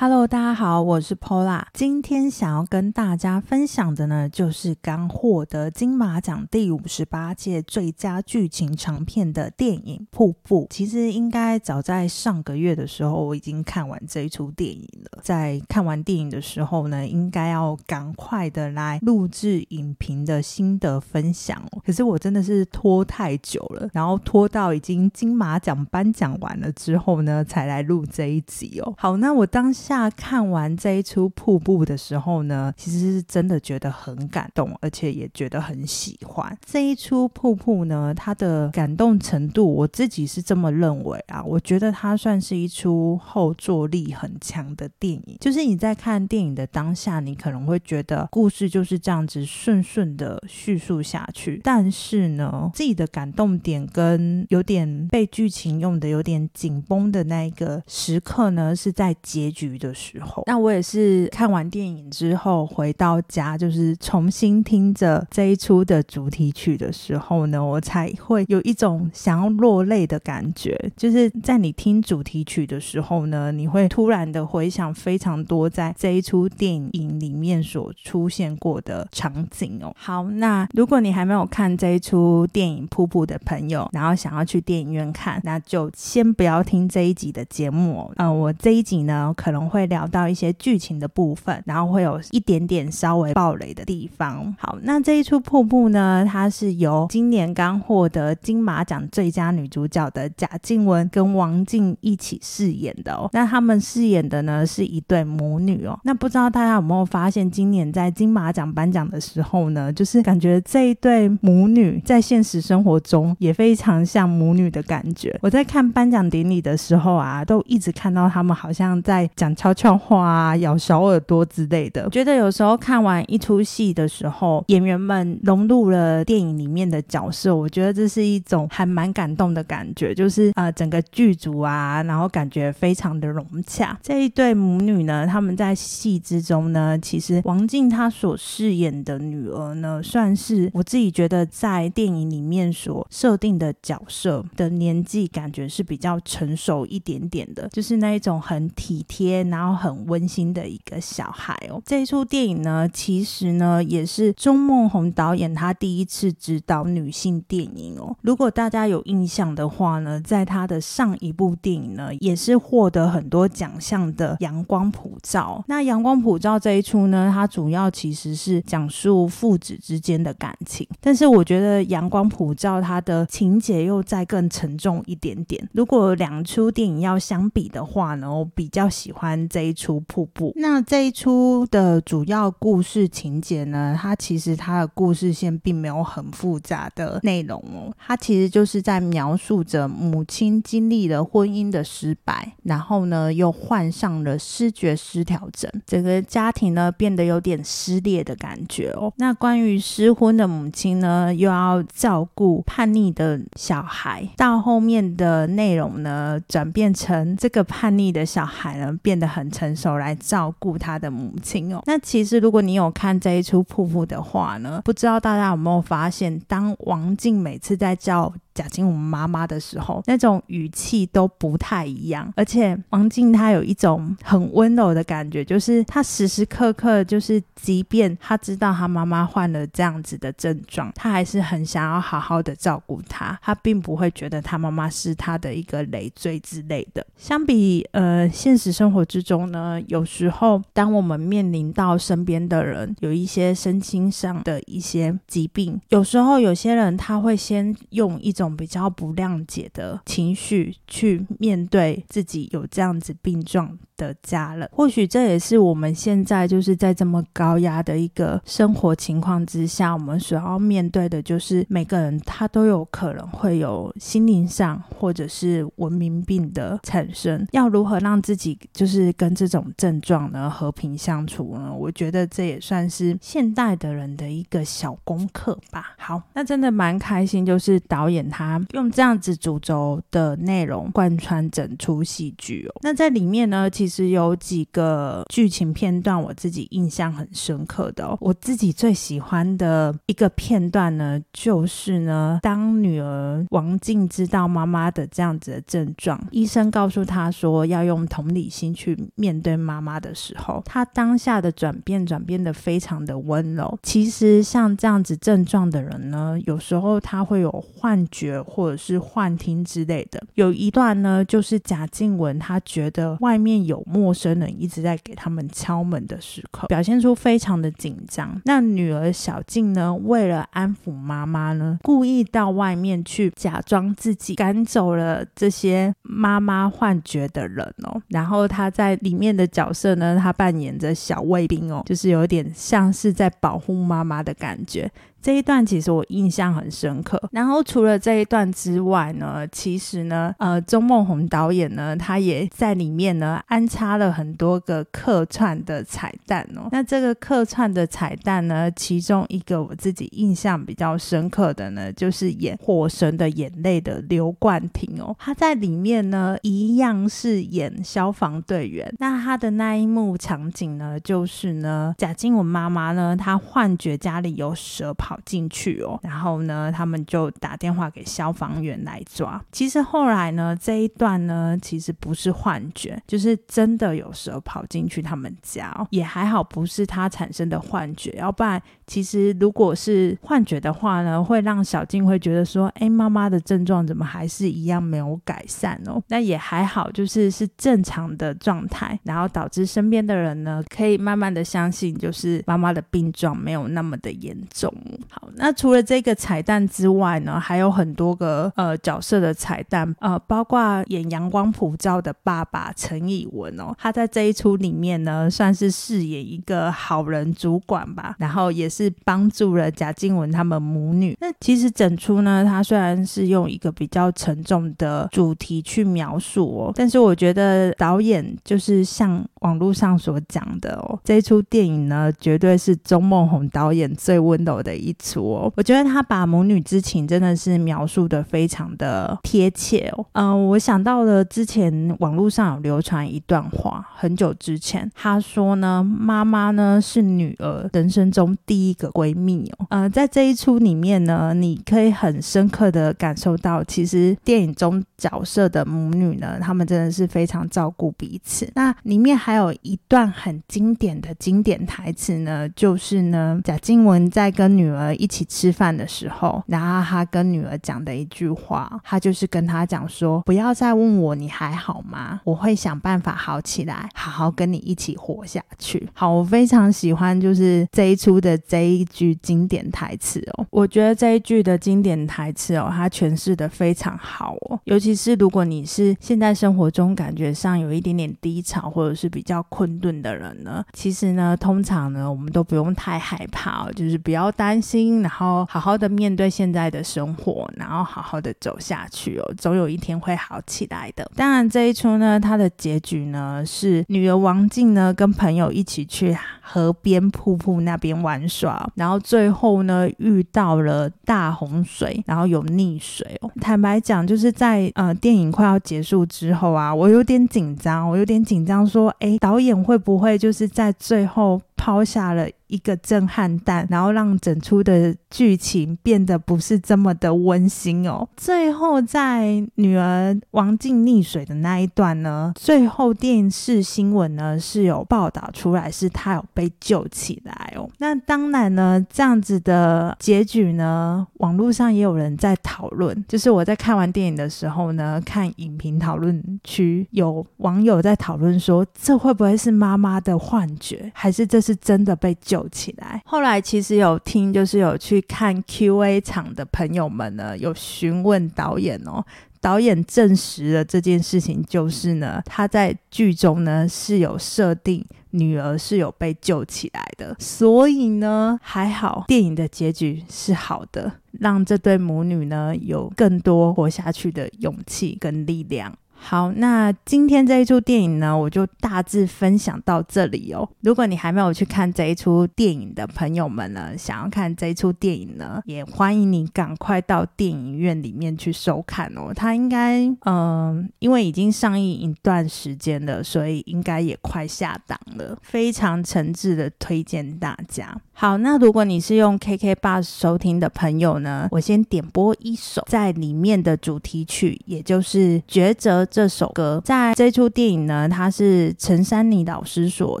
Hello，大家好，我是 Pola。今天想要跟大家分享的呢，就是刚获得金马奖第五十八届最佳剧情长片的电影《瀑布》。其实应该早在上个月的时候，我已经看完这一出电影了。在看完电影的时候呢，应该要赶快的来录制影评的心得分享。可是我真的是拖太久了，然后拖到已经金马奖颁奖完了之后呢，才来录这一集哦。好，那我当时。下看完这一出瀑布的时候呢，其实是真的觉得很感动，而且也觉得很喜欢这一出瀑布呢。它的感动程度，我自己是这么认为啊。我觉得它算是一出后坐力很强的电影。就是你在看电影的当下，你可能会觉得故事就是这样子顺顺的叙述下去，但是呢，自己的感动点跟有点被剧情用的有点紧绷的那一个时刻呢，是在结局。的时候，那我也是看完电影之后回到家，就是重新听着这一出的主题曲的时候呢，我才会有一种想要落泪的感觉。就是在你听主题曲的时候呢，你会突然的回想非常多在这一出电影里面所出现过的场景哦。好，那如果你还没有看这一出电影《瀑布》的朋友，然后想要去电影院看，那就先不要听这一集的节目哦。嗯，我这一集呢，可能。会聊到一些剧情的部分，然后会有一点点稍微暴雷的地方。好，那这一出瀑布呢，它是由今年刚获得金马奖最佳女主角的贾静雯跟王静一起饰演的哦。那他们饰演的呢是一对母女哦。那不知道大家有没有发现，今年在金马奖颁奖的时候呢，就是感觉这一对母女在现实生活中也非常像母女的感觉。我在看颁奖典礼的时候啊，都一直看到他们好像在讲。悄悄话啊，咬小耳朵之类的。觉得有时候看完一出戏的时候，演员们融入了电影里面的角色，我觉得这是一种还蛮感动的感觉。就是呃，整个剧组啊，然后感觉非常的融洽。这一对母女呢，他们在戏之中呢，其实王静她所饰演的女儿呢，算是我自己觉得在电影里面所设定的角色的年纪，感觉是比较成熟一点点的，就是那一种很体贴。然后很温馨的一个小孩哦，这一出电影呢，其实呢也是钟梦宏导演他第一次指导女性电影哦。如果大家有印象的话呢，在他的上一部电影呢，也是获得很多奖项的《阳光普照》。那《阳光普照》这一出呢，它主要其实是讲述父子之间的感情，但是我觉得《阳光普照》它的情节又再更沉重一点点。如果两出电影要相比的话呢，我比较喜欢。这一出瀑布，那这一出的主要故事情节呢？它其实它的故事线并没有很复杂的内容哦，它其实就是在描述着母亲经历了婚姻的失败，然后呢又患上了失觉失调症，整个家庭呢变得有点撕裂的感觉哦。那关于失婚的母亲呢，又要照顾叛逆的小孩，到后面的内容呢，转变成这个叛逆的小孩呢变。的很成熟来照顾他的母亲哦。那其实如果你有看这一出瀑布的话呢，不知道大家有没有发现，当王静每次在叫。贾静雯妈妈的时候，那种语气都不太一样，而且王静她有一种很温柔的感觉，就是她时时刻刻就是，即便她知道她妈妈患了这样子的症状，她还是很想要好好的照顾她，她并不会觉得她妈妈是她的一个累赘之类的。相比呃现实生活之中呢，有时候当我们面临到身边的人有一些身心上的一些疾病，有时候有些人他会先用一种比较不谅解的情绪去面对自己有这样子病状。的家人，或许这也是我们现在就是在这么高压的一个生活情况之下，我们所要面对的，就是每个人他都有可能会有心灵上或者是文明病的产生。要如何让自己就是跟这种症状呢和平相处呢？我觉得这也算是现代的人的一个小功课吧。好，那真的蛮开心，就是导演他他用这样子主轴的内容贯穿整出戏剧哦。那在里面呢，其实有几个剧情片段，我自己印象很深刻的哦。我自己最喜欢的一个片段呢，就是呢，当女儿王静知道妈妈的这样子的症状，医生告诉她说要用同理心去面对妈妈的时候，她当下的转变转变的非常的温柔。其实像这样子症状的人呢，有时候他会有幻觉或者是幻听之类的。有一段呢，就是贾静雯她觉得外面有陌生人一直在给他们敲门的时刻，表现出非常的紧张。那女儿小静呢，为了安抚妈妈呢，故意到外面去假装自己赶走了这些妈妈幻觉的人哦。然后她在里面的角色呢，她扮演着小卫兵哦，就是有点像是在保护妈妈的感觉。这一段其实我印象很深刻。然后除了这一段之外呢，其实呢，呃，钟梦宏导演呢，他也在里面呢安插了很多个客串的彩蛋哦。那这个客串的彩蛋呢，其中一个我自己印象比较深刻的呢，就是演《火神的眼泪》的刘冠廷哦。他在里面呢，一样是演消防队员。那他的那一幕场景呢，就是呢，贾静雯妈妈呢，她幻觉家里有蛇跑。跑进去哦，然后呢，他们就打电话给消防员来抓。其实后来呢，这一段呢，其实不是幻觉，就是真的有蛇跑进去他们家。也还好，不是他产生的幻觉，要不然，其实如果是幻觉的话呢，会让小静会觉得说，哎，妈妈的症状怎么还是一样没有改善哦？那也还好，就是是正常的状态，然后导致身边的人呢，可以慢慢的相信，就是妈妈的病状没有那么的严重。好，那除了这个彩蛋之外呢，还有很多个呃角色的彩蛋，呃，包括演《阳光普照》的爸爸陈以文哦，他在这一出里面呢，算是饰演一个好人主管吧，然后也是帮助了贾静雯他们母女。那其实整出呢，他虽然是用一个比较沉重的主题去描述哦，但是我觉得导演就是像网络上所讲的哦，这一出电影呢，绝对是钟梦宏导演最温柔的一。一出哦，我觉得他把母女之情真的是描述的非常的贴切哦。嗯，我想到了之前网络上有流传一段话，很久之前他说呢，妈妈呢是女儿人生中第一个闺蜜哦。呃，在这一出里面呢，你可以很深刻的感受到，其实电影中角色的母女呢，他们真的是非常照顾彼此。那里面还有一段很经典的经典台词呢，就是呢，贾静雯在跟女儿。呃，一起吃饭的时候，然后他跟女儿讲的一句话，他就是跟他讲说：“不要再问我你还好吗？我会想办法好起来，好好跟你一起活下去。”好，我非常喜欢就是这一出的这一句经典台词哦。我觉得这一句的经典台词哦，它诠释的非常好哦。尤其是如果你是现在生活中感觉上有一点点低潮或者是比较困顿的人呢，其实呢，通常呢，我们都不用太害怕哦，就是不要担心。心，然后好好的面对现在的生活，然后好好的走下去哦，总有一天会好起来的。当然，这一出呢，它的结局呢是女儿王静呢跟朋友一起去河边瀑布那边玩耍，然后最后呢遇到了大洪水，然后有溺水哦。坦白讲，就是在呃电影快要结束之后啊，我有点紧张，我有点紧张，说，哎，导演会不会就是在最后抛下了？一个震撼弹，然后让整出的剧情变得不是这么的温馨哦。最后在女儿王静溺水的那一段呢，最后电视新闻呢是有报道出来，是她有被救起来哦。那当然呢，这样子的结局呢，网络上也有人在讨论。就是我在看完电影的时候呢，看影评讨论区有网友在讨论说，这会不会是妈妈的幻觉，还是这是真的被救？起来。后来其实有听，就是有去看 Q&A 场的朋友们呢，有询问导演哦，导演证实了这件事情，就是呢，他在剧中呢是有设定女儿是有被救起来的，所以呢还好，电影的结局是好的，让这对母女呢有更多活下去的勇气跟力量。好，那今天这一出电影呢，我就大致分享到这里哦。如果你还没有去看这一出电影的朋友们呢，想要看这一出电影呢，也欢迎你赶快到电影院里面去收看哦。它应该，嗯，因为已经上映一段时间了，所以应该也快下档了。非常诚挚的推荐大家。好，那如果你是用 KK Bus 收听的朋友呢，我先点播一首在里面的主题曲，也就是《抉择》。这首歌在这出电影呢，它是陈珊妮老师所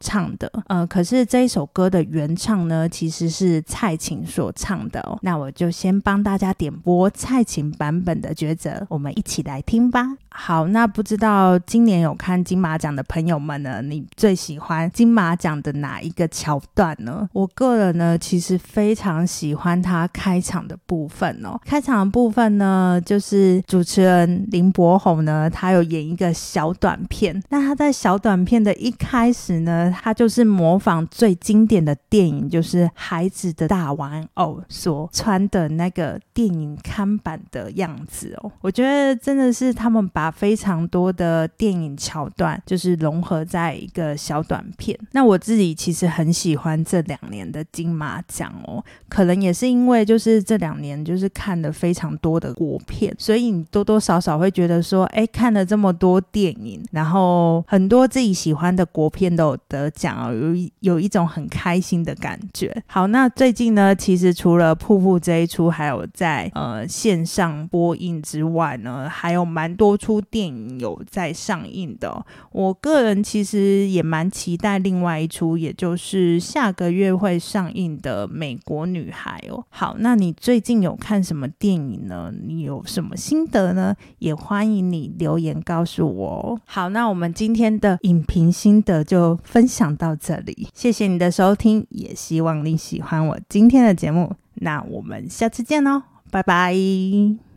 唱的。呃，可是这一首歌的原唱呢，其实是蔡琴所唱的哦。那我就先帮大家点播蔡琴版本的《抉择》，我们一起来听吧。好，那不知道今年有看金马奖的朋友们呢，你最喜欢金马奖的哪一个桥段呢？我个人呢，其实非常喜欢他开场的部分哦。开场的部分呢，就是主持人林柏宏呢，他有演一个小短片。那他在小短片的一开始呢，他就是模仿最经典的电影，就是《孩子的大玩偶》所穿的那个电影看板的样子哦。我觉得真的是他们把非常多的电影桥段，就是融合在一个小短片。那我自己其实很喜欢这两年的金马奖哦，可能也是因为就是这两年就是看了非常多的国片，所以你多多少少会觉得说，哎，看了这么多电影，然后很多自己喜欢的国片都有得奖，有有一种很开心的感觉。好，那最近呢，其实除了《瀑布》这一出，还有在呃线上播映之外呢，还有蛮多出。电影有在上映的，我个人其实也蛮期待另外一出，也就是下个月会上映的《美国女孩》哦。好，那你最近有看什么电影呢？你有什么心得呢？也欢迎你留言言告诉我。好，那我们今天的影评心得就分享到这里，谢谢你的收听，也希望你喜欢我今天的节目。那我们下次见喽，拜拜。